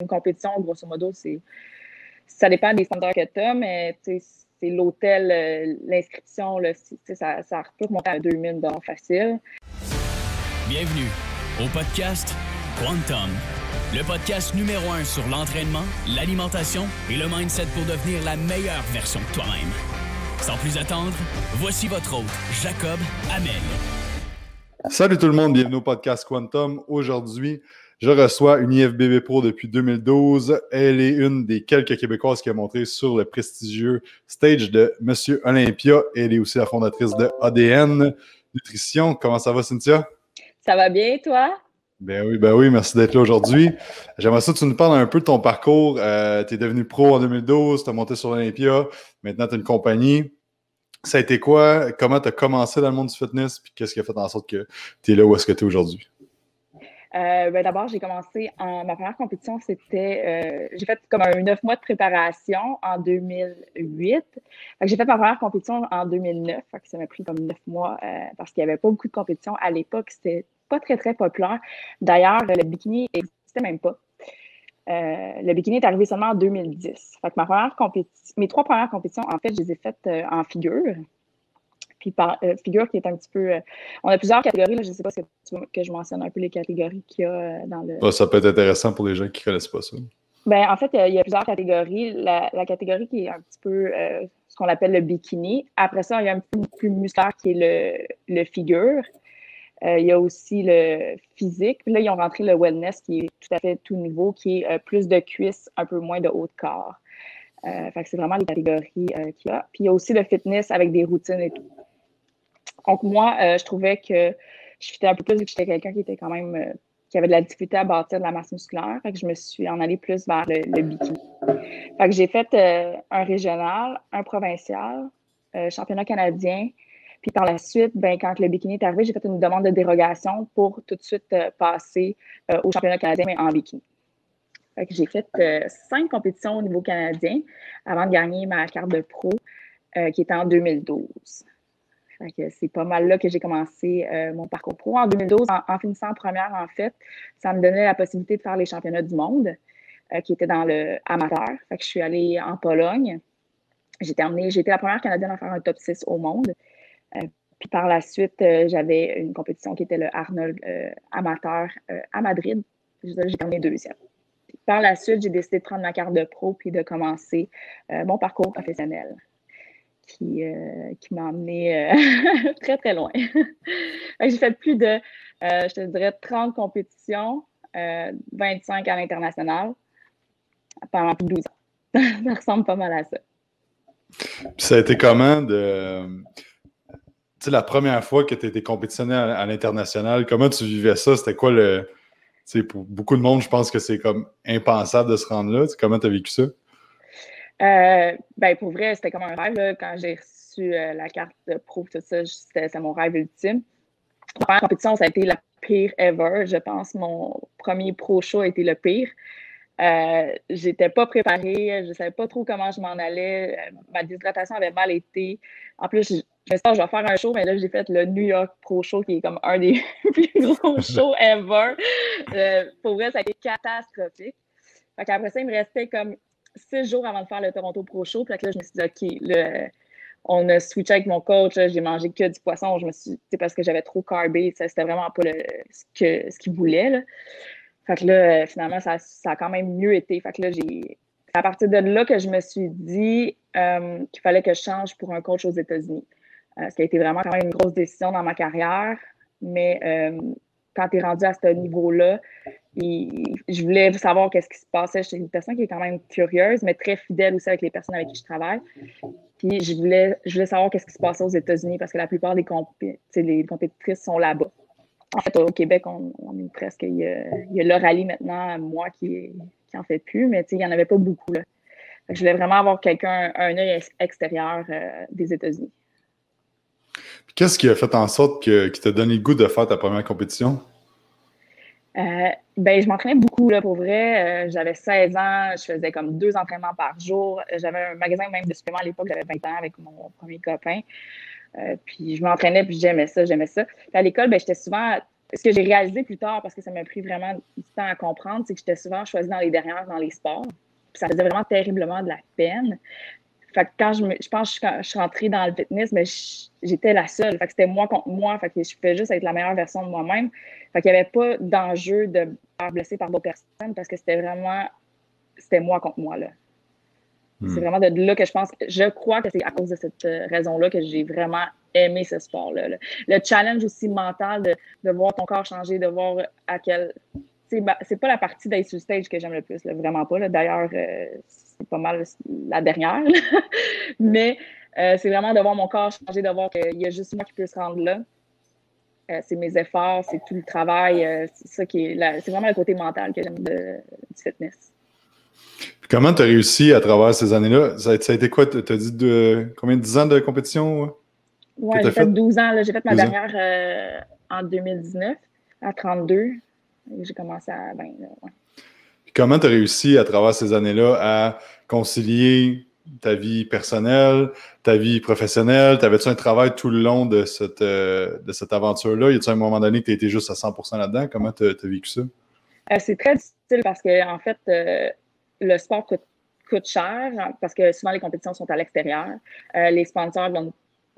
une compétition, grosso modo, c'est ça dépend des standards que tu as, mais c'est l'hôtel, euh, l'inscription, ça, ça peut monter à 2000 facile. Bienvenue au podcast Quantum, le podcast numéro un sur l'entraînement, l'alimentation et le mindset pour devenir la meilleure version de toi-même. Sans plus attendre, voici votre hôte, Jacob Amel. Salut tout le monde, bienvenue au podcast Quantum. Aujourd'hui, je reçois une IFBB Pro depuis 2012. Elle est une des quelques Québécoises qui a montré sur le prestigieux stage de Monsieur Olympia. Elle est aussi la fondatrice de ADN Nutrition. Comment ça va, Cynthia? Ça va bien, toi? Ben oui, ben oui, merci d'être là aujourd'hui. J'aimerais ça que tu nous parles un peu de ton parcours. Euh, tu es devenu pro en 2012, tu as monté sur Olympia, maintenant tu as une compagnie. Ça a été quoi? Comment tu as commencé dans le monde du fitness? Puis qu'est-ce qui a fait en sorte que tu es là où est-ce que tu es aujourd'hui? Euh, ben, D'abord, j'ai commencé en ma première compétition, c'était euh, j'ai fait comme un neuf mois de préparation en 2008. J'ai fait ma première compétition en 2009. ça m'a pris comme neuf mois euh, parce qu'il n'y avait pas beaucoup de compétitions à l'époque. C'était pas très, très populaire. D'ailleurs, le bikini n'existait même pas. le bikini est arrivé seulement en 2010. Fait que ma première mes trois premières compétitions, en fait, je les ai faites en figure. Puis par euh, figure qui est un petit peu. Euh, on a plusieurs catégories. Là, je ne sais pas si tu veux que je mentionne un peu les catégories qu'il y a euh, dans le. ça peut être intéressant pour les gens qui ne connaissent pas ça. Ben, en fait, il y a plusieurs catégories. La, catégorie qui est un petit peu ce qu'on appelle le bikini. Après ça, il y a un peu plus musculaire qui est le, le figure. il y a aussi le physique. Puis là, ils ont rentré le wellness qui est tout à fait tout nouveau, qui est plus de cuisses, un peu moins de haut de corps. fait que c'est vraiment les catégories qu'il y a. Puis il y a aussi le fitness avec des routines et tout. Donc, moi, euh, je trouvais que je fitais un peu plus vu que j'étais quelqu'un qui était quand même euh, qui avait de la difficulté à bâtir de la masse musculaire. Fait que je me suis en allée plus vers le, bikini. Fait j'ai fait euh, un régional, un provincial, championnat canadien. Puis par la suite, ben, quand le bikini est arrivé, j'ai fait une demande de dérogation pour tout de suite passer au championnat canadien, mais en bikini. Fait j'ai fait cinq compétitions au niveau canadien avant de gagner ma carte de pro, qui était en 2012 c'est pas mal là que j'ai commencé euh, mon parcours pro. En 2012, en, finissant première, en fait, ça me donnait la possibilité de faire les championnats du monde euh, qui étaient dans le amateur. Fait que je suis allée en Pologne. J'ai terminé, été la première Canadienne à faire un top 6 au monde. Euh, puis par la suite, j'avais une compétition qui était le Arnold amateur à Madrid. J'ai terminé deuxième. par la suite, j'ai décidé de prendre ma carte de pro puis de commencer mon parcours professionnel qui, euh, qui m'a emmené euh, très, très loin. j'ai fait plus de, euh, je te dirais, 30 compétitions, 25 à l'international pendant plus de 12 ans. ça ressemble pas mal à ça. ça a été comment de. Tu sais, la première fois que tu étais compétitionné à, l'international, comment tu vivais ça? C'était quoi le. Tu sais, pour beaucoup de monde, je pense que c'est comme impensable de se rendre là. comment tu as vécu ça? Euh, ben, pour vrai, c'était comme un rêve. quand j'ai reçu euh, la carte de pro, tout ça, c'était mon rêve ultime. La première compétition, ça a été la pire ever. Je pense mon premier pro show a été le pire. Euh, j'étais pas préparée, je savais pas trop comment je m'en allais. Euh, ma déshydratation avait mal été. En plus, je, me suis dit, je vais faire un show, mais là, j'ai fait le New York Pro Show, qui est comme un des plus gros shows ever. pour vrai, ça a été catastrophique. Fait après ça, il me restait comme six jours avant de faire le Toronto Pro Show. Puis là, je me suis dit, OK, on a switché avec mon coach, j'ai mangé que du poisson. Je me suis parce que j'avais trop carbé, c'était vraiment pas ce qu'il ce voulait. Là. Fait que là, finalement, ça, a quand même mieux été. Fait que là, j'ai. C'est à partir de là que je me suis dit euh, qu'il fallait que je change pour un coach aux États-Unis. Euh, ce qui a été vraiment quand même une grosse décision dans ma carrière. Mais euh, quand tu es rendu à ce niveau-là, je voulais savoir qu'est-ce qui se passait. Je suis une personne qui est quand même curieuse, mais très fidèle aussi avec les personnes avec qui je travaille. Puis je voulais, je voulais savoir qu'est-ce qui se passait aux États-Unis parce que la plupart des les compétitrices sont là-bas. En fait, au Québec, on, est presque. Il y, a, le rallye maintenant, moi qui, qui en fait plus, mais il n'y en avait pas beaucoup. Je voulais vraiment avoir quelqu'un, un œil extérieur euh, des États-Unis. Qu'est-ce qui a fait en sorte que, qui t'a donné le goût de faire ta première compétition? Euh, ben, je m'entraînais beaucoup, là, pour vrai. Euh, j'avais 16 ans, je faisais comme deux entraînements par jour. J'avais un magasin même de suppléments à l'époque, j'avais 20 ans avec mon premier copain. Euh, puis je m'entraînais, puis j'aimais ça, j'aimais ça. À l'école, ben, j'étais souvent ce que j'ai réalisé plus tard, parce que ça m'a pris vraiment du temps à comprendre, c'est que j'étais souvent choisie dans les dernières dans les sports. Ça faisait vraiment terriblement de la peine. Fait que quand je, me, je pense que je, suis rentrée dans le fitness, mais j'étais la seule. Fait que c'était moi contre moi. Fait que je pouvais juste être la meilleure version de moi-même. Fait qu'il n'y avait pas d'enjeu de me faire blesser par d'autres personnes parce que c'était vraiment, c'était moi contre moi, là. Hmm. C'est vraiment de là que je pense, je crois que c'est à cause de cette euh, raison-là que j'ai vraiment aimé ce sport-là. Le challenge aussi mental de, de, voir ton corps changer, de voir à quel. C'est pas la partie d'être sur stage que j'aime le plus, vraiment pas. D'ailleurs, euh, c'est pas mal la dernière. Mais euh, c'est vraiment de voir mon corps changer, de voir qu'il y a juste moi qui peux se rendre là. c'est mes efforts, c'est tout le travail. c'est ça qui est. C'est vraiment le côté mental que j'aime du fitness. Comment tu as réussi à travers ces années-là? Ça, a été quoi? Tu as dit de, combien de 10 ans de compétition? Oui, j'ai fait, 12 ans. J'ai fait ma dernière euh, en 2019, à 32. J'ai commencé à 20. comment tu as réussi à travers ces années-là à concilier ta vie personnelle, ta vie professionnelle? T'avais-tu un travail tout le long de cette, euh, de cette aventure-là? Y a-t-il un moment donné que tu étais juste à 100% là-dedans? Comment tu as, vécu ça? Euh, c'est très difficile parce que, en fait, le sport coûte, cher parce que souvent les compétitions sont à l'extérieur. Euh, les sponsors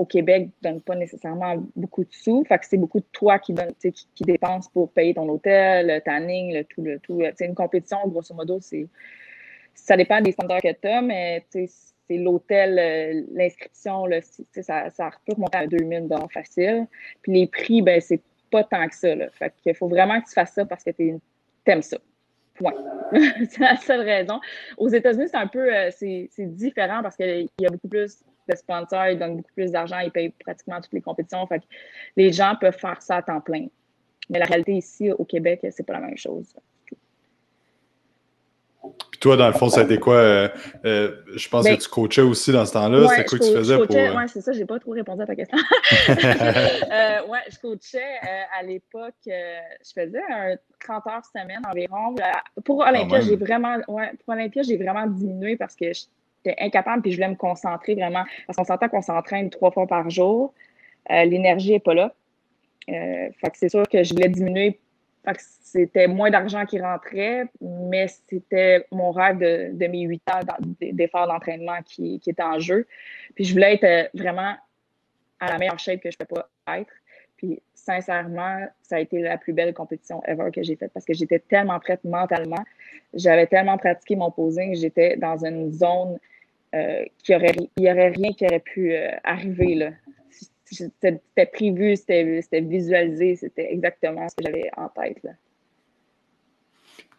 au Québec ne donnent pas nécessairement beaucoup de sous. Fait que c'est beaucoup de toi qui, donne, qui, qui dépenses pour payer ton hôtel, le tanning, le tout, le tout. C'est une compétition, grosso modo, c'est ça dépend des sponsors que tu as, mais c'est l'hôtel, euh, l'inscription, ça, ça peut monter à 2000 facile. Puis les prix, ben, c'est pas tant que ça. Là. Faut vraiment que tu fasses ça parce que tu aimes ça. Point. c'est la seule raison. Aux États-Unis, c'est un peu euh, différent parce qu'il y a beaucoup plus de sponsors, ils donnent beaucoup plus d'argent, ils payent pratiquement toutes les compétitions. Fait les gens peuvent faire ça à temps plein. Mais la réalité ici, au Québec, c'est pas la même chose. Puis toi, dans le fond, été quoi? Euh, euh, je pense que ben, tu coachais aussi dans ce temps-là. c'est quoi que tu faisais pour. Oui, c'est ça, j'ai pas trop répondu à ta question. euh, ouais, je coachais à l'époque, je faisais un 30 heures semaine environ. Pour Olympia, j'ai vraiment, ouais, pour Olympia, j'ai vraiment diminué parce que j'étais incapable puis je voulais me concentrer vraiment. Parce qu'on s'entend qu'on s'entraîne trois fois par jour. L'énergie n'est pas là. fait que c'est sûr que je voulais diminuer c'était moins d'argent qui rentrait, mais c'était mon rêve de, mes huit ans d'efforts d'entraînement qui, qui était en jeu. Puis je voulais être euh, vraiment à la meilleure shape que je ne peux pas être. Puis sincèrement, ça a été la plus belle compétition ever que j'ai faite parce que j'étais tellement prête mentalement. J'avais tellement pratiqué mon posing, j'étais dans une zone euh, qui aurait, il n'y aurait rien qui aurait pu euh, arriver. Là c'était prévu, c'était visualisé, c'était exactement ce que j'avais en tête. Là.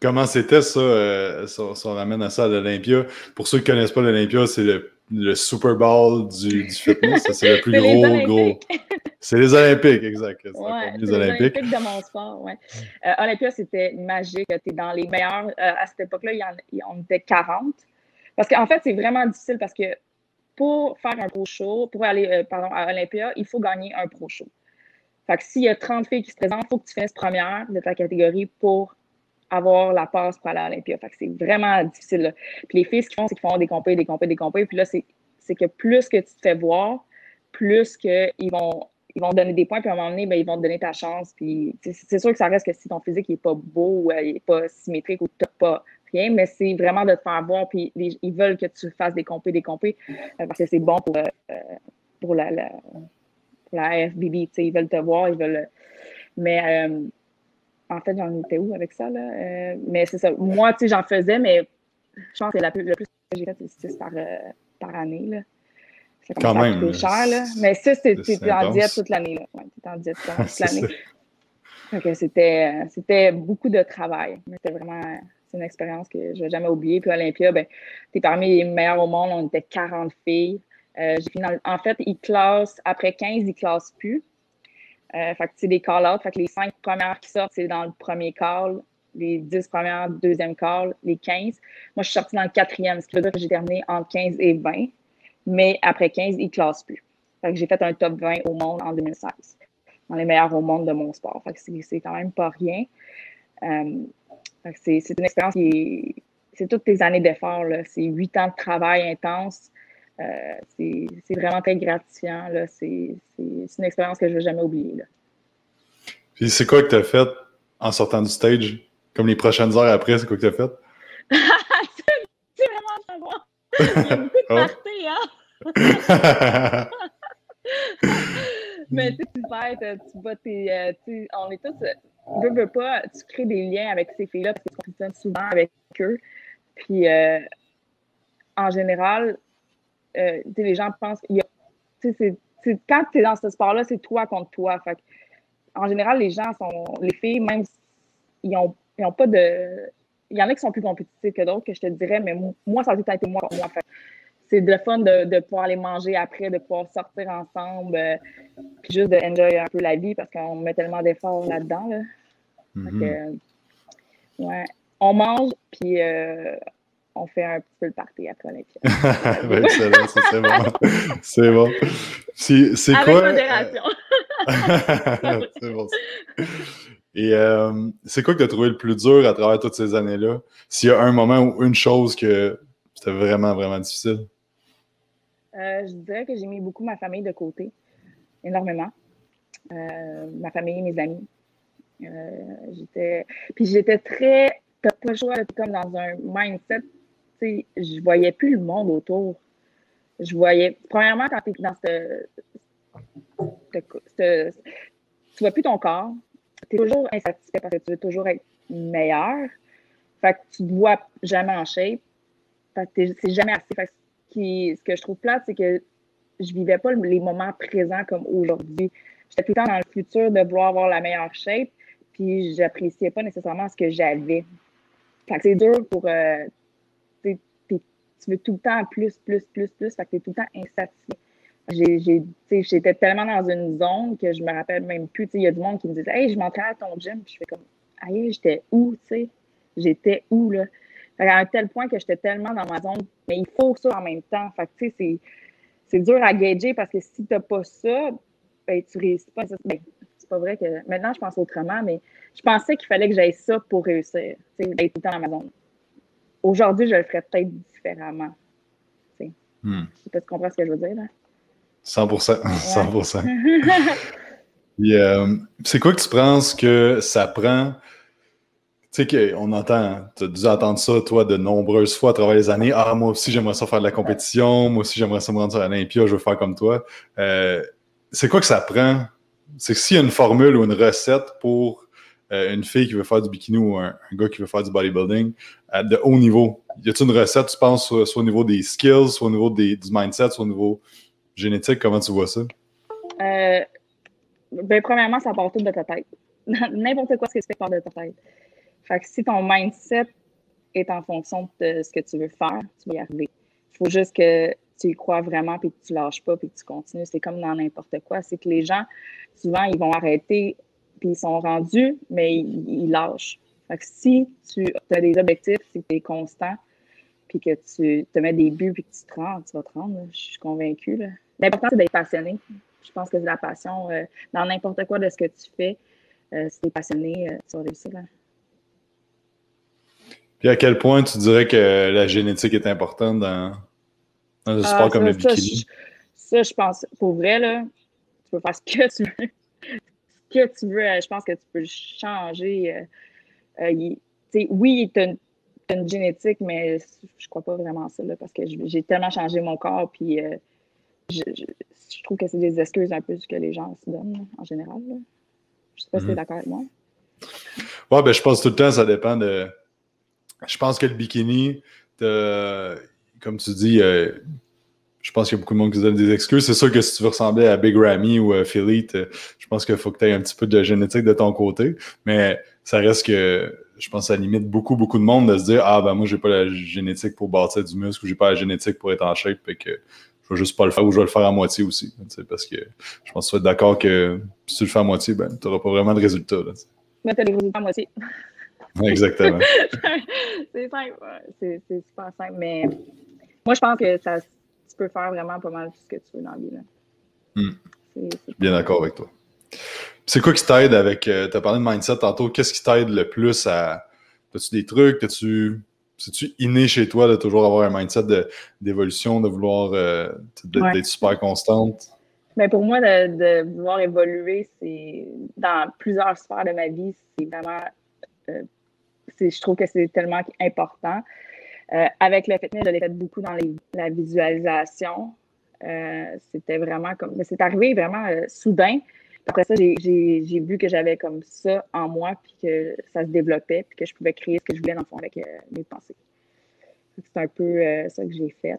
Comment c'était ça, euh, si, on, ramène à ça à l'Olympia? Pour ceux qui ne connaissent pas l'Olympia, c'est le, Super Bowl du, fitness. C'est le plus gros, gros. C'est les Olympiques, exact. C'est les Olympiques. de mon sport, ouais. Euh, Olympia, c'était magique. Tu es dans les meilleurs. Euh, à cette époque-là, on était 40. Parce qu'en fait, c'est vraiment difficile parce que pour faire un pro show, pour aller euh, pardon, à Olympia, il faut gagner un pro show. Fait que s'il y a 30 filles qui se présentent, il faut que tu fasses première de ta catégorie pour avoir la passe pour aller à Olympia. Fait que c'est vraiment difficile. Puis les filles, ce qu'ils font, c'est qu'ils font des compés, des compés, des compés. Puis là, c'est que plus que tu te fais voir, plus qu'ils vont, ils vont donner des points, puis à un moment donné, ben, ils vont te donner ta chance. C'est sûr que ça reste que si ton physique n'est pas beau, ou euh, n'est pas symétrique, ou tu pas mais c'est vraiment de te faire voir, puis ils veulent que tu fasses des compés, des compés, euh, parce que c'est bon pour, euh, pour, la, la, FBB, ils veulent te voir, ils veulent... Mais en fait, j'en étais où avec ça, là? mais c'est ça. Moi, j'en faisais, mais je pense que la plus, le plus que j'ai fait, c'est 6 par, par année, là. C'est quand même. cher, là. Mais ça, c'était en diète toute l'année, là. Ouais, en diète toute l'année. c'était, c'était beaucoup de travail. C'était vraiment c'est une expérience que je ne vais jamais oublier. Puis Olympia, ben, tu es parmi les meilleurs au monde. On était 40 filles. Euh, en fait, ils classent, après 15, ils classent plus. Euh, fait que c'est des call-outs. Fait que les 5 premières qui sortent, c'est dans le premier call. Les 10 premières, deuxième call. Les 15. Moi, je suis sortie dans le quatrième, ce qui veut dire que j'ai terminé entre 15 et 20. Mais après 15, ils classent plus. Fait que j'ai fait un top 20 au monde en 2016. Dans les meilleurs au monde de mon sport. Fait que c'est quand même pas rien. Euh, c'est une expérience qui est. C'est toutes tes années d'effort. C'est huit ans de travail intense. Euh, c'est vraiment très gratifiant. C'est une expérience que je ne vais jamais oublier. Puis c'est quoi que tu as fait en sortant du stage? Comme les prochaines heures après, c'est quoi que tu as fait? c'est. Il y a beaucoup de parties, hein? Mais tu sais, tu fais, tu vas tes. Euh, on est tous. Veux, veux pas, tu crées des liens avec ces filles-là parce qu'on fonctionne souvent avec eux. Puis, euh, en général, euh, les gens pensent. c'est quand tu es dans ce sport-là, c'est toi contre toi. Fait en général, les gens sont. Les filles, même, ils n'ont ils ont pas de. Il y en a qui sont plus compétitifs que d'autres, que je te dirais, mais moi, ça a été moi moi. c'est de fun de, de, pouvoir aller manger après, de pouvoir sortir ensemble, euh, puis juste de enjoy un peu la vie parce qu'on met tellement d'efforts là-dedans. Là. Mm-hmm. Euh, ouais. On mange, puis euh, on fait un petit peu le party après l'Olympia. ben, excellent, c'est bon. C'est bon. C'est Avec quoi? modération. c'est bon. Et euh, c'est quoi que tu as trouvé le plus dur à travers toutes ces années-là? S'il y a un moment ou une chose que c'était vraiment, vraiment difficile? Euh, je dirais que j'ai mis beaucoup ma famille de côté, énormément. Euh, ma famille, mes amis. j'étais... Puis j'étais très... T'as pas le choix comme dans un mindset. Tu sais, je voyais plus le monde autour. Je voyais... Premièrement, quand tu es dans ce... Tu vois plus ton corps es toujours insatisfait parce que tu veux toujours être meilleur. Fait que tu ne vois jamais en shape. Fait que c'est jamais assez. Fait que ce, que je trouve plate, c'est que je vivais pas les moments présents comme aujourd'hui. J'étais tout le temps dans le futur de vouloir avoir la meilleure shape, puis j'appréciais pas nécessairement ce que j'avais. Fait que c'est dur pour. Euh, tu veux tout le temps plus, plus, plus, plus. Fait que tu es tout le temps insatisfait j'étais tellement dans une zone que je me rappelle même plus. Il y a du monde qui me disait Hey, je m'entraîne à ton gym. Puis je fais comme Aïe, j'étais où, tu sais? J'étais où, là? à un tel point que j'étais tellement dans ma zone, mais il faut ça en même temps. Fait tu sais, c'est dur à gager parce que si tu n'as pas ça, ben, tu réussis pas. Ben, c'est pas vrai que. Maintenant, je pense autrement, mais je pensais qu'il fallait que j'aille ça pour réussir, tu sais, d'être tout le temps dans ma zone. Aujourd'hui, je le ferais peut-être différemment. Tu sais. Hmm. sais pas si tu comprends ce que je veux dire, là. 100%. 100%. Euh, c'est quoi que tu penses que ça prend? Tu sais qu'on entend, tu as dû entendre ça, toi, de nombreuses fois à travers les années. Ah, moi aussi, j'aimerais ça faire de la compétition. Moi aussi, j'aimerais ça me rendre sur l'Olympia. Je veux faire comme toi. Euh, c'est quoi que ça prend? C'est que s'il y a une formule ou une recette pour euh, une fille qui veut faire du bikini ou un, gars qui veut faire du bodybuilding de haut niveau, y a-t-il une recette, tu penses, soit, au niveau des skills, soit au niveau des, du mindset, soit au niveau Génétique, comment tu vois ça? Euh, ben, premièrement, ça part tout de ta tête. N'importe quoi ce que tu fais part de ta tête. Fait que si ton mindset est en fonction de ce que tu veux faire, tu vas y arriver. Il faut juste que tu y crois vraiment puis que tu lâches pas puis que tu continues. C'est comme dans n'importe quoi. C'est que les gens, souvent, ils vont arrêter puis ils sont rendus, mais ils, lâchent. Fait que si tu as des objectifs, si tu es constant, puis que tu te mets des buts puis que tu te rends, tu vas te rendre. Je suis convaincue. L'important, c'est d'être passionné. Je pense que c'est la passion euh, dans n'importe quoi de ce que tu fais. Euh, si tu es passionné, euh, tu vas réussir. Puis à quel point tu dirais que la génétique est importante dans, dans un sport ah, comme le bikini? Ça, je pense, pour vrai, là, tu peux faire ce que tu veux. ce que tu veux, je pense que tu peux changer. oui, tu as une génétique, mais je crois pas vraiment ça, parce que j'ai tellement changé mon corps, puis euh, je, trouve que c'est des excuses un peu ce que les gens se donnent, en général. Je Je sais pas si tu es mhm. d'accord avec moi. Ouais, ben, je pense tout le temps, ça dépend de. Je pense que le bikini, comme tu dis, euh, je pense qu'il y a beaucoup de monde qui se donne des excuses. C'est sûr que si tu veux ressembler à Big Ramy ou à Philippe, je pense qu'il faut que tu aies un petit peu de génétique de ton côté. Mais ça reste que je pense que ça limite beaucoup, beaucoup de monde de se dire Ah, ben moi, j'ai pas la génétique pour bâtir du muscle ou j'ai pas la génétique pour être en shape, et que je vais juste pas le faire ou je vais le faire à moitié aussi. Parce que je pense que tu vas être d'accord que si tu le fais à moitié, ben, tu n'auras pas vraiment de résultats. Mais tu as des résultats à moitié. Exactement. c'est simple. C'est super simple. Mais moi, je pense que ça, tu peux faire vraiment pas mal tout ce que tu veux dans la vie. Là. Hmm. Bien d'accord avec toi. C'est quoi qui t'aide avec. Euh, tu as parlé de mindset tantôt. Qu'est-ce qui t'aide le plus à. As-tu des trucs? As-tu. C'est-tu inné chez toi de toujours avoir un mindset d'évolution, de, vouloir euh, d'être super constante? Mais pour moi, de, de vouloir évoluer, c'est dans plusieurs sphères de ma vie, c'est vraiment. Euh, je trouve que c'est tellement important. Euh, avec le fitness, je l'ai fait beaucoup dans la visualisation. Euh, c'était vraiment comme. Mais c'est arrivé vraiment soudain. Après ça, j'ai vu que j'avais comme ça en moi, puis que ça se développait, puis que je pouvais créer ce que je voulais dans le fond avec mes pensées. C'est un peu ça que j'ai fait.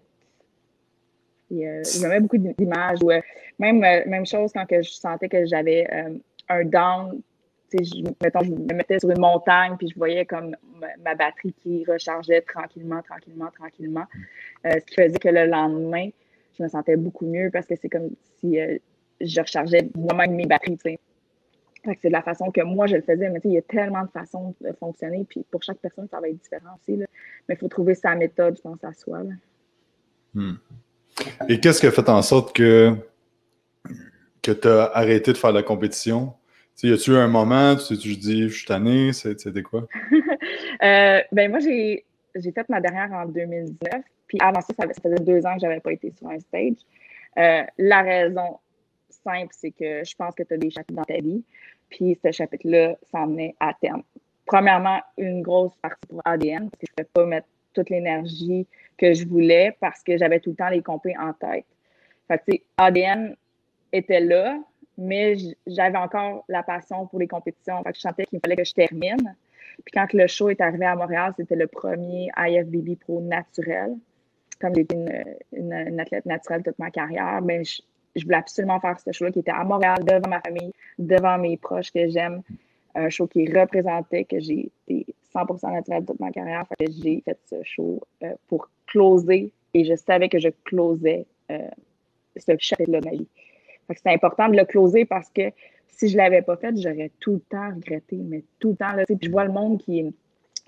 Euh, il beaucoup d'images. Euh, même, euh, même chose quand que je sentais que j'avais un down. Je, mettons, je me mettais sur une montagne, puis je voyais comme ma, batterie qui rechargeait tranquillement, tranquillement, tranquillement. ce qui faisait que le lendemain, je me sentais beaucoup mieux parce que c'est comme si je rechargeais moi-même mes batteries. C'est de la façon que moi je le faisais, mais il y a tellement de façons de fonctionner, puis pour chaque personne, ça va être différent aussi. Là. Mais il faut trouver sa méthode, je pense, à soi. Là. Hmm. Et qu'est-ce qui a fait en sorte que, que tu as arrêté de faire la compétition? y a-tu eu un moment, tu t'es dit, je suis tanné, c'était quoi? euh, ben moi, j'ai fait ma dernière en 2019, puis avant ça, ça, faisait deux ans que je n'avais pas été sur un stage. Euh, la raison simple, c'est que je pense que tu as des chapitres dans ta vie, puis ce chapitre-là s'en venait à terme. Premièrement, une grosse partie pour ADN, parce que je ne pouvais pas mettre toute l'énergie que je voulais parce que j'avais tout le temps les compés en tête. Fait que, ADN était là, mais j'avais encore la passion pour les compétitions. Fait que je sentais qu'il fallait que je termine. Puis quand le show est arrivé à Montréal, c'était le premier IFBB Pro naturel. Comme j'étais une, une, athlète naturelle toute ma carrière, ben je, voulais absolument faire ce show-là qui était à Montréal, devant ma famille, devant mes proches que j'aime. Un show qui représentait que j'ai été 100% naturel toute ma carrière. Fait que j'ai fait ce show euh, pour closer et je savais que je closais euh, ce chapitre-là de ma vie. C'est important de le closer parce que si je ne l'avais pas fait, j'aurais tout le temps regretté, mais tout le temps. Là, puis je vois le monde qui,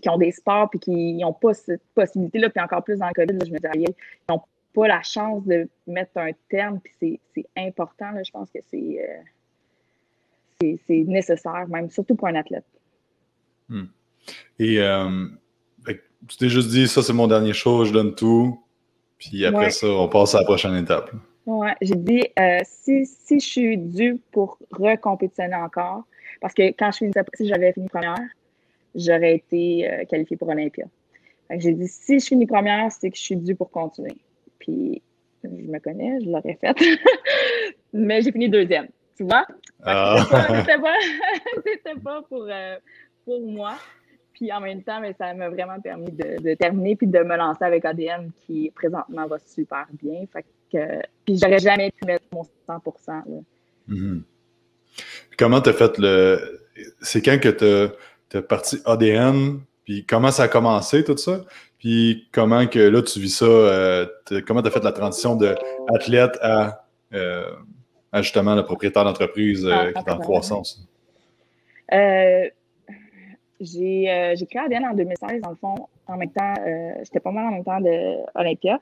qui ont des sports et qui n'ont pas cette possibilité-là, puis encore plus dans le COVID, je me dis, ils n'ont pas la chance de mettre un terme, puis c'est important. Là, je pense que euh, c'est c'est nécessaire, même, surtout pour un athlète. Hmm. Et euh, tu t'es juste dit, ça, c'est mon dernier show, je donne tout. Puis après ça, on passe à la prochaine étape. Oui, j'ai dit, euh, si, si, je suis due pour recompétitionner encore, parce que quand je finissais, si j'avais fini première, j'aurais été euh, qualifiée pour Olympia. J'ai dit, si je finis première, c'est que je suis due pour continuer. Puis, je me connais, je l'aurais faite. Mais j'ai fini deuxième. Tu vois? Ah. C'était pas, pas, pour, euh, pour moi. Puis en même temps, mais ça m'a vraiment permis de, terminer puis de me lancer avec ADN qui présentement va super bien. Fait que, puis j'aurais jamais pu mettre mon 100 mm-hmm. Comment tu as fait le. C'est quand que tu as parti ADN, puis comment ça a commencé tout ça? Puis comment que là tu vis ça? Euh, comment tu as fait la transition de athlète à, euh, justement le propriétaire d'entreprise euh, ah, qui est en croissance? J'ai créé ADN en 2016, dans le fond, en même temps, j'étais pas mal en même temps de Olympia,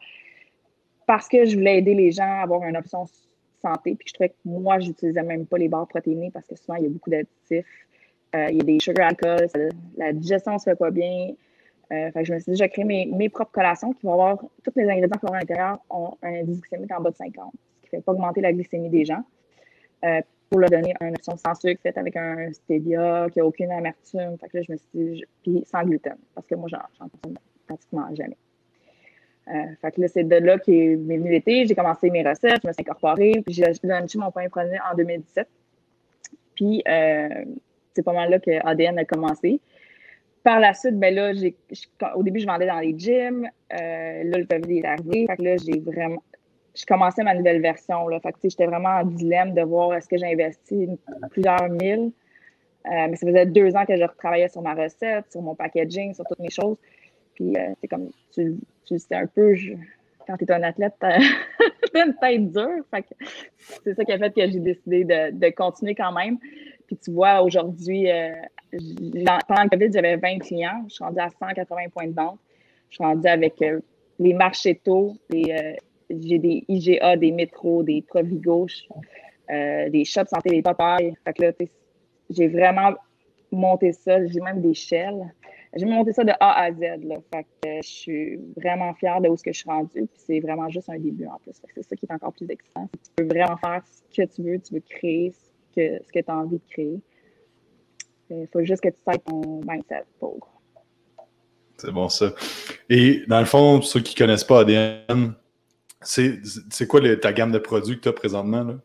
parce que je voulais aider les gens à avoir une option santé, puis je trouvais que moi, je n'utilisais même pas les barres protéinées parce que souvent, il y a beaucoup d'additifs. Euh, il y a des sugar alcool, la digestion se fait pas bien. fait que je me suis dit, je vais créer mes, mes, propres collations qui vont avoir, tous les ingrédients qui vont à l'intérieur ont un indice glycémique en bas de 50, ce qui ne fait pas augmenter la glycémie des gens pour leur donner une option sans sucre faite avec un stevia qui n'a aucune amertume. Fait que là, je me suis dit, puis sans gluten, parce que moi, j'en consomme pratiquement jamais. Euh, fait que là, c'est de là qu'est venu l'été. J'ai commencé mes recettes, je me suis incorporée, puis j'ai lancé mon premier produit en 2017. Puis, euh, c'est pas mal là que ADN a commencé. Par la suite, ben là, au début, je vendais dans les gyms. Euh, là, le COVID est arrivé. Là, j'ai vraiment, je commençais ma nouvelle version. Là. Fait j'étais vraiment en dilemme de voir est-ce que j'ai investi plusieurs mille. Euh, mais ça faisait deux ans que je retravaillais sur ma recette, sur mon packaging, sur toutes mes choses. Puis c'est euh, comme tu, tu sais un peu, quand tu es un athlète, tu as une tête dure. c'est ça qui a fait que j'ai décidé de, continuer quand même. Puis tu vois, aujourd'hui, euh, pendant le COVID, j'avais 20 clients. Je suis rendue à 180 points de vente. Je suis rendue avec les marchés tôt, les j'ai des IGA, des métros, des Provigo, euh, des shops santé, des papayes. Fait que là, j'ai vraiment monté ça. J'ai même des shells. J'ai monté ça de A à Z. Là. Fait que je suis vraiment fière de où ce que je suis rendue. Puis c'est vraiment juste un début en plus. C'est ça qui est encore plus excitant. Tu peux vraiment faire ce que tu veux, tu veux créer ce que, ce que tu as envie de créer. Il faut juste que tu saches ton mindset pour. C'est bon ça. Et dans le fond, pour ceux qui ne connaissent pas ADN, c'est quoi ta gamme de produits que tu as présentement? Là?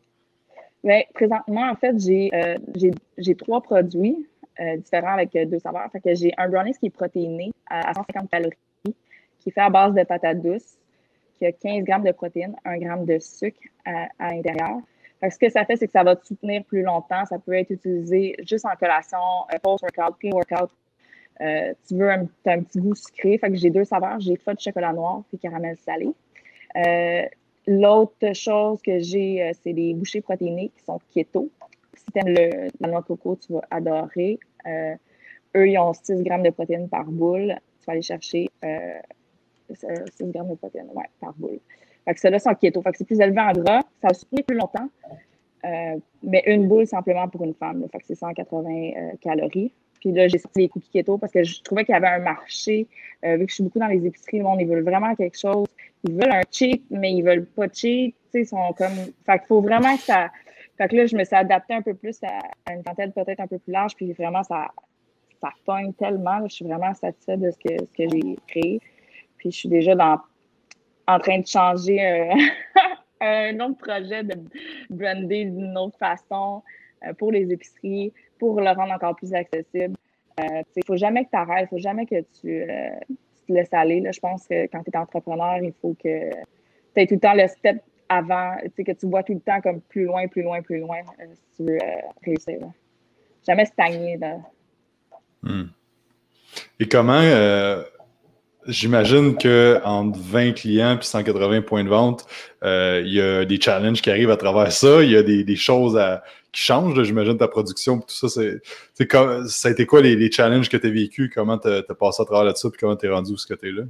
Bien, présentement, en fait, j'ai euh, trois produits. Euh, différents avec euh, deux saveurs. Fait que j'ai un brownie qui est protéiné à, 150 calories, qui est fait à base de patates douces, qui a 15 grammes de protéines, 1 gramme de sucre à, l'intérieur. ce que ça fait, c'est que ça va te soutenir plus longtemps. Ça peut être utilisé juste en collation, euh, post-workout, pre-workout. tu veux un, petit goût sucré. Fait que j'ai deux saveurs. J'ai de chocolat noir et caramel salé. L'autre chose que j'ai, c'est des bouchées protéinées qui sont keto. Si tu aimes la noix de coco, tu vas adorer. Euh, eux, ils ont 6 grammes de protéines par boule. Tu vas aller chercher 6 euh, grammes de protéines par boule. Fait que ceux-là sont keto. Fait que c'est plus élevé en gras. Ça soutenir plus longtemps. Euh, mais une boule, simplement pour une femme. Fait que c'est 180 calories. Puis là, j'ai sorti les cookies keto parce que je trouvais qu'il y avait un marché. vu que je suis beaucoup dans les épiceries, le monde, ils veulent vraiment quelque chose. Ils veulent un cheat, mais ils veulent pas cheat. Ils sont comme. Fait qu'il faut vraiment que ça. Fait que là, je me suis adaptée un peu plus à, une clientèle peut-être un peu plus large, puis vraiment, ça, ça pogne tellement. je suis vraiment satisfaite de ce que, ce que j'ai créé. Puis je suis déjà en train de changer euh, un autre projet de brander d'une autre façon euh, pour les épiceries, pour le rendre encore plus accessible. Il euh, ne faut jamais que tu arrêtes, il faut jamais que tu, te laisses aller. Je pense que quand tu es entrepreneur, il faut que tu aies tout le temps le step avant, tu que tu vois tout le temps comme plus loin, plus loin, plus loin, euh, si tu veux euh, réussir. Jamais stagner. Là. Hmm. Et comment, euh, j'imagine qu'entre 20 clients et 180 points de vente, il y a des challenges qui arrivent à travers ça, il y a des, choses qui changent, j'imagine, ta production, tout ça. C'est, ça a été quoi les, challenges que tu as vécu, comment tu as, passé à travers là-dessus, puis comment tu es rendu où ce que tu es là?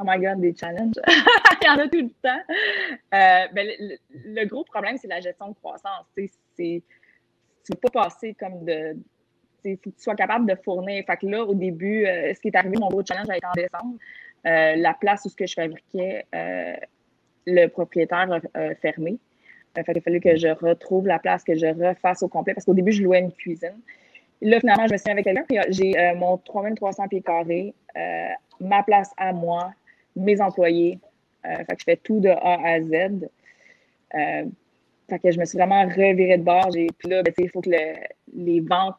Oh my God, des challenges. Il y en a tout le temps. Euh, ben, le, gros problème, c'est la gestion de croissance. Tu ne peux pas passer comme de. Il faut que tu sois capable de fournir. Fait que là, au début, euh, ce qui est arrivé, mon gros challenge a été en décembre. Euh, la place où ce que je fabriquais, le propriétaire a fermé. il a fallu que je retrouve la place, que je refasse au complet. Parce qu'au début, je louais une cuisine. Là, finalement, je me suis avec quelqu'un. J'ai mon 3300 pieds carrés, ma place à moi, mes employés. Euh, fait que je fais tout de A à Z. Euh, fait que je me suis vraiment revirée de bord. Puis là, ben, il faut que les ventes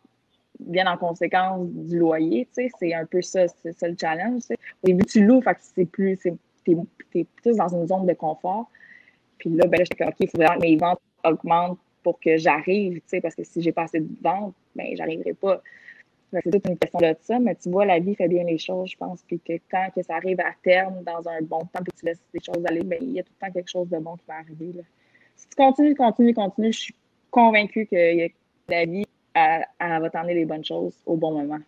viennent en conséquence du loyer. C'est un peu ça, c'est le challenge. Au début, tu loues, fait que c'est plus. T'es es plus dans une zone de confort. Puis là, ben j'étais OK, il faut vraiment que mes ventes augmentent pour que j'arrive, parce que si j'ai pas assez de ventes, ben, j'arriverai pas. C'est toute une question de ça, mais tu vois, la vie fait bien les choses, je pense. Puis que quand que ça arrive à terme, dans un bon temps, que tu laisses les choses aller, bien, il y a tout le temps quelque chose de bon qui va arriver. Là. Si tu continues, continues, continues, je suis convaincue que la vie, elle, va t'emmener les bonnes choses au bon moment.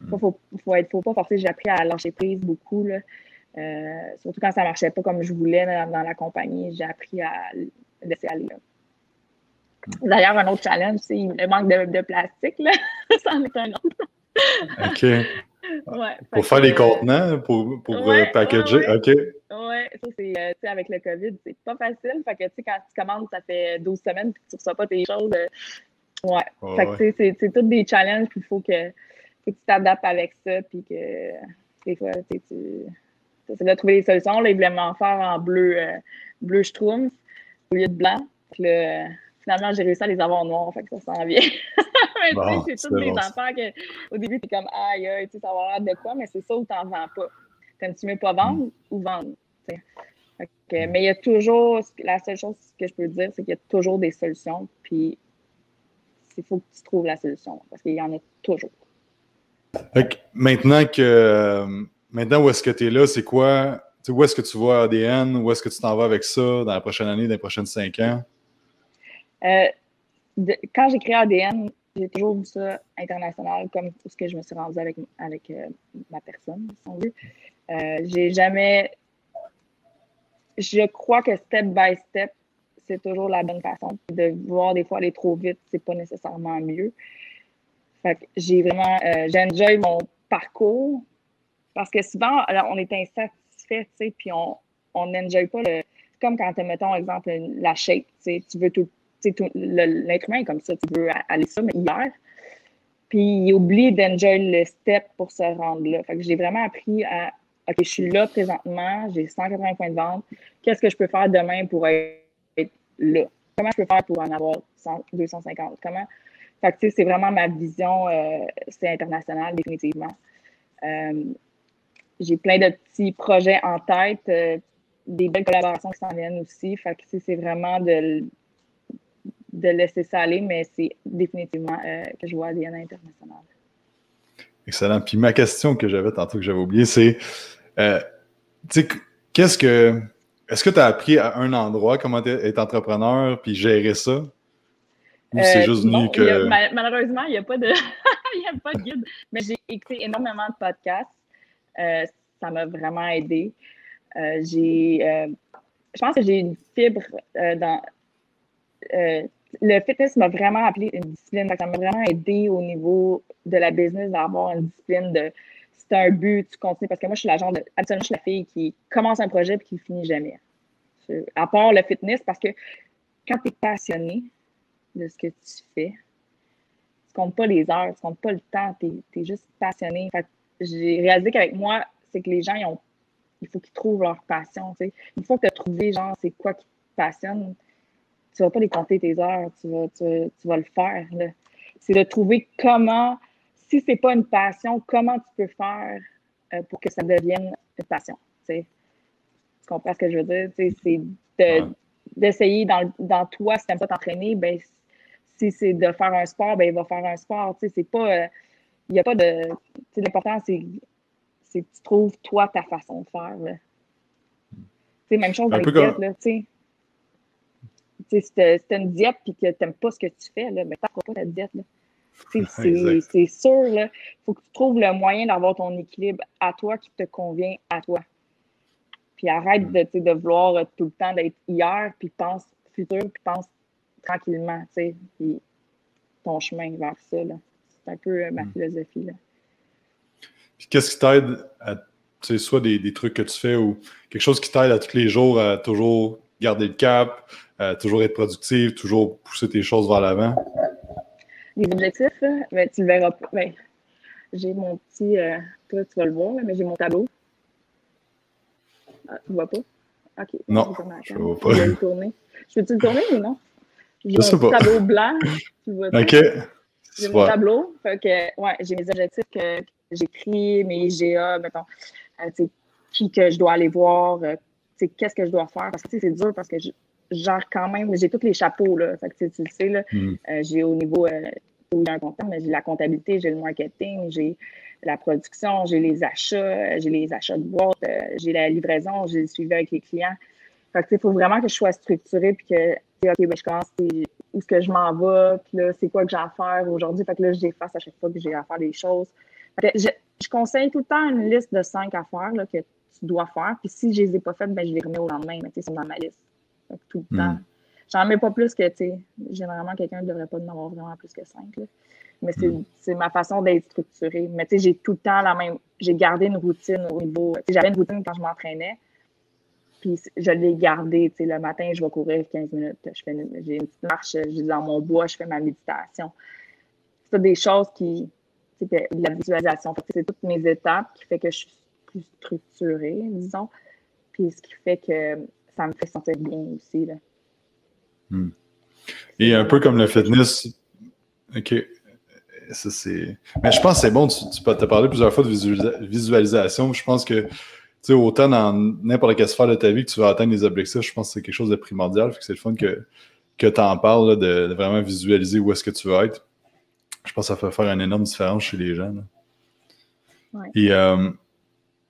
Il ne faut, faut, être, faut pas forcer. J'ai appris à lâcher prise beaucoup. Là. Euh, surtout quand ça ne marchait pas comme je voulais dans, la compagnie. J'ai appris à laisser aller. Là. D'ailleurs, un autre challenge, c'est le manque de, plastique. Là. ça en est un autre. OK. Ouais, pour faire les contenants, pour, pour euh, packager. OK. Oui, ça, c'est euh, avec le COVID, c'est pas facile. Fait que, tu sais, quand tu commandes, ça fait 12 semaines et tu ne reçois pas tes choses. Euh, ouais. fait que, c'est, c'est tous des challenges, puis il faut que, tu t'adaptes avec ça, puis que des fois, tu essaies de trouver des solutions. Là, ils voulaient m'en faire en bleu, bleu Schtroumpf au lieu de blanc. Puis là, finalement, j'ai réussi à les avoir noirs, fait que ça sent bien. mais c'est toutes les affaires que, au début, es comme, aïe, aïe, tu sais, ça va avoir l'air de quoi, mais c'est ça où t'en vends pas. T'aimes-tu mieux pas vendre mm. ou vendre? Mm. mais il y a toujours, la seule chose que je peux dire, c'est qu'il y a toujours des solutions, puis il faut que tu trouves la solution, parce qu'il y en a toujours. maintenant que, maintenant où est-ce que tu es là, c'est quoi, où est-ce que tu vois ADN, où est-ce que tu t'en vas avec ça dans la prochaine année, dans les prochaines cinq ans? Euh, quand j'ai créé ADN, j'ai toujours vu ça international, comme tout ce que je me suis rendu avec, avec euh, ma personne, si on veut. Euh, j'ai jamais. Je crois que step by step, c'est toujours la bonne façon. De voir des fois aller trop vite, c'est pas nécessairement mieux. Fait que j'ai vraiment. j'ai enjoy mon parcours, parce que souvent, on est insatisfait, tu sais, puis on n'enjoy pas le. Comme quand, mettons, exemple, la shape, tu sais, tu veux tout. L'être humain est comme ça, tu veux aller ça, mais hier. Puis il oublie d'enjoy le step pour se rendre là. Fait que j'ai vraiment appris à OK, je suis là présentement, j'ai 180 points de vente. Qu'est-ce que je peux faire demain pour être là? Comment je peux faire pour en avoir 250? Comment? Fait que, c'est vraiment ma vision, euh, c'est international, définitivement. Euh, j'ai plein de petits projets en tête, euh, des belles collaborations qui s'en viennent aussi. Fait que, c'est vraiment de, de laisser ça aller, mais c'est définitivement que je vois à Diana international. Excellent. Puis ma question que j'avais tantôt que j'avais oublié, c'est qu'est-ce que est-ce que tu as appris à un endroit comment être entrepreneur puis gérer ça? Ou c'est euh, juste venu que. malheureusement, il n'y a, pas de... a pas de guide. Mais j'ai écouté énormément de podcasts. Euh, ça m'a vraiment aidé. Euh, j'ai. je pense que j'ai une fibre dans. Le fitness m'a vraiment appelé une discipline. Ça m'a vraiment aidé au niveau de la business d'avoir une discipline de c'est un but, tu continues. Parce que moi, je suis la genre de. Absolument, je suis la fille qui commence un projet et qui ne finit jamais. À part le fitness, parce que quand tu es passionné de ce que tu fais, tu comptes pas les heures, tu comptes pas le temps, tu es, juste passionné. j'ai réalisé qu'avec moi, c'est que les gens, ils il faut qu'ils trouvent leur passion. Une fois que tu as trouvé, genre, c'est quoi qui te passionne, tu vas pas les compter tes heures, tu vas, tu vas, le faire. C'est de trouver comment si c'est pas une passion, comment tu peux faire euh, pour que ça devienne une passion? Tu comprends ce que je veux dire? C'est d'essayer dans, dans, toi, si tu n'aimes pas t'entraîner, ben, si c'est de faire un sport, ben, il va faire un sport. C'est pas. Euh, il n'y a pas de. L'important, c'est que tu trouves toi ta façon de faire. Là. même chose avec diète. Là, tu as une diète et que tu n'aimes pas ce que tu fais, là, ben, tu pas ta diète. Là. C'est sûr, il faut que tu trouves le moyen d'avoir ton équilibre à toi qui te convient à toi. Puis arrête mm. de, de vouloir tout le temps d'être hier, puis pense futur, puis pense tranquillement, tu sais, ton chemin vers ça. C'est un peu euh, ma mm. philosophie. Là. Puis qu'est-ce qui t'aide à, tu sais, soit des, des, trucs que tu fais ou quelque chose qui t'aide à tous les jours à toujours garder le cap, à toujours être productif, toujours pousser tes choses vers l'avant? les objectifs, mais tu le verras pas. Ben, j'ai mon petit. Euh, toi, tu vas le voir, mais j'ai mon tableau. Ah, tu vois pas? OK. Non. Je ne vois pas. Je vais le tourner. Je peux-tu le tourner ou non? J'ai mon pas. tableau blanc. Tu vois OK. J'ai mon tableau. Fait que, ouais, j'ai mes objectifs que j'écris, mes GA, mettons, euh, qui que je dois aller voir, euh, qu'est-ce que je dois faire? Parce que c'est dur parce que je, genre quand même, j'ai tous les chapeaux, là. Fait que, tu le sais, là. Mm. Euh, j'ai au niveau euh, un comptable, mais j'ai la comptabilité, j'ai le marketing, j'ai la production, j'ai les achats, euh, j'ai les achats de boîte, euh, j'ai la livraison, j'ai le suivi avec les clients. Fait que, il faut vraiment que je sois structurée puis que, OK, ben, je commence, où est-ce que je m'en vais, puis là, c'est quoi que j'ai à faire aujourd'hui? Fait que là, j'efface à chaque fois que j'ai à faire des choses. Fait que je, je, conseille tout le temps une liste de cinq affaires là, que tu dois faire. Puis si je les ai pas faites, ben, je les remets au lendemain, mais sais, c'est dans ma liste tout le temps. Hmm. J'en mets pas plus que, tu sais, généralement, quelqu'un ne devrait pas en avoir vraiment plus que cinq. Mais hmm. c'est ma façon d'être structurée. Mais tu sais, j'ai tout le temps la même. J'ai gardé une routine au niveau. J'avais une routine quand je m'entraînais. Puis je l'ai gardée. Tu sais, le matin, je vais courir 15 minutes. Je fais j'ai une petite marche, je vais dans mon bois, je fais ma méditation. C'est des choses qui. La visualisation. C'est toutes mes étapes qui fait que je suis plus structurée, disons. Puis ce qui fait que ça me fait sentir bien aussi. Là. Hmm. Et un peu comme le fitness, OK. Ça, c'est... Mais je pense que c'est bon, tu, tu as parlé plusieurs fois de visualisation. Je pense que, tu sais, autant dans n'importe quelle sphère de ta vie que tu vas atteindre des objectifs, je pense que c'est quelque chose de primordial. c'est le fun que, que tu en parles, de, vraiment visualiser où est-ce que tu vas être. Je pense que ça va faire une énorme différence chez les gens. Et euh,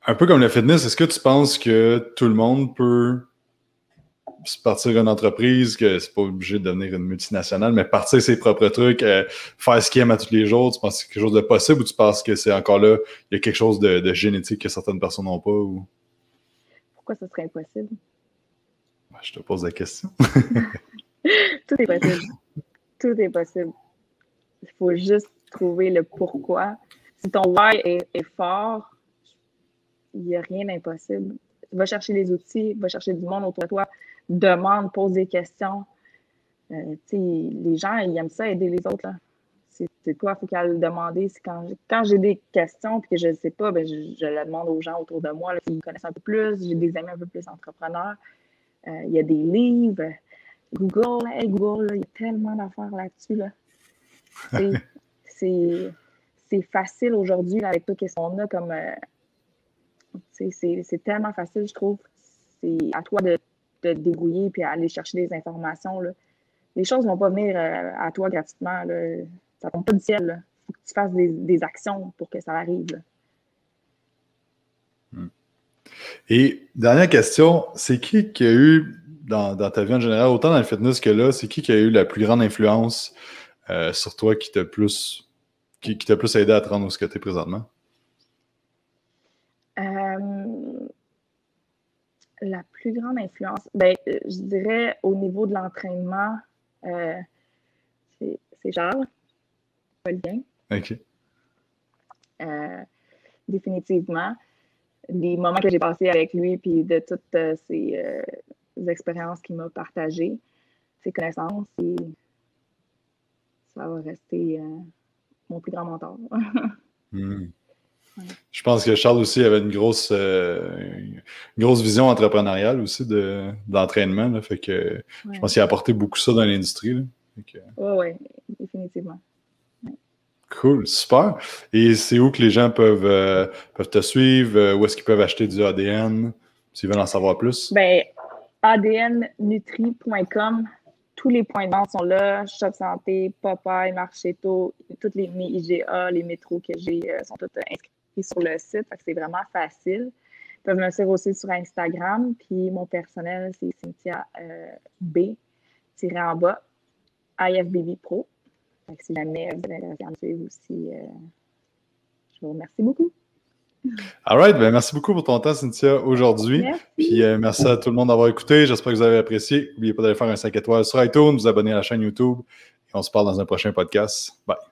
un peu comme le fitness, est-ce que tu penses que tout le monde peut partir une entreprise, que c'est pas obligé de devenir une multinationale, mais partir ses propres trucs, euh, faire ce qu'il aime à tous les jours, tu penses que c'est quelque chose de possible ou tu penses que c'est encore là, il y a quelque chose de, génétique que certaines personnes n'ont pas? Ou... Pourquoi ça serait impossible? Ben, je te pose la question. Tout est possible. Tout est possible. Il faut juste trouver le pourquoi. si ton why est, fort, il n'y a rien d'impossible. Va chercher les outils, va chercher du monde autour de toi, demande, pose des questions. Euh, les gens, ils aiment ça, aider les autres. C'est quoi, il faut qu'elle le demander. Quand, quand j'ai des questions et que je ne sais pas, ben, je, le demande aux gens autour de moi qui me connaissent un peu plus. J'ai des amis un peu plus entrepreneurs. Euh, il y a des livres. Google, hey Google, il y a tellement d'affaires là-dessus. Là. c'est facile aujourd'hui avec tout ce qu'on a comme. Euh, c'est tellement facile, je trouve. C'est à toi de te débrouiller puis aller chercher des informations. Les choses ne vont pas venir euh, à toi gratuitement. Là. Ça ne tombe pas du ciel. Il faut que tu fasses des, actions pour que ça arrive. Hmm. Et dernière question, c'est qui qui a eu dans, ta vie en général, autant dans le fitness que là, c'est qui qui a eu la plus grande influence euh, sur toi qui t'a plus plus aidé à te rendre où ce que tu es présentement? La plus grande influence, ben, je dirais au niveau de l'entraînement, euh, c'est Charles, Paulien. OK. définitivement. Les moments que j'ai passés avec lui, puis de toutes ces expériences qu'il m'a partagées, ses connaissances, et ça va rester euh, mon plus grand mentor. Hmm. Je pense que Charles aussi avait une grosse, euh, grosse vision entrepreneuriale aussi de, d'entraînement. fait que je pense qu'il a apporté beaucoup ça dans l'industrie. Oui, oui, définitivement. Cool, super. Et c'est où que les gens peuvent, euh, peuvent te suivre? Où est-ce qu'ils peuvent acheter du ADN? S'ils veulent en savoir plus? Ben, adnnutri.com. Tous les points de vente sont là. Shop Santé, Popeye, Marchetto, toutes les mes IGA, les métros que j'ai euh, sont tous inscrits sur le site. C'est vraiment facile. Ils peuvent me suivre aussi sur Instagram. Puis mon personnel, c'est Cynthia euh, B, tiré en bas, IFBB Pro. si jamais vous avez me suivre aussi, euh, je vous remercie beaucoup. All right. Ben, merci beaucoup pour ton temps, Cynthia, aujourd'hui. Puis euh, merci à tout le monde d'avoir écouté. J'espère que vous avez apprécié. N'oubliez pas d'aller faire un 5 étoiles sur iTunes, vous abonner à la chaîne YouTube. Et on se parle dans un prochain podcast. Bye.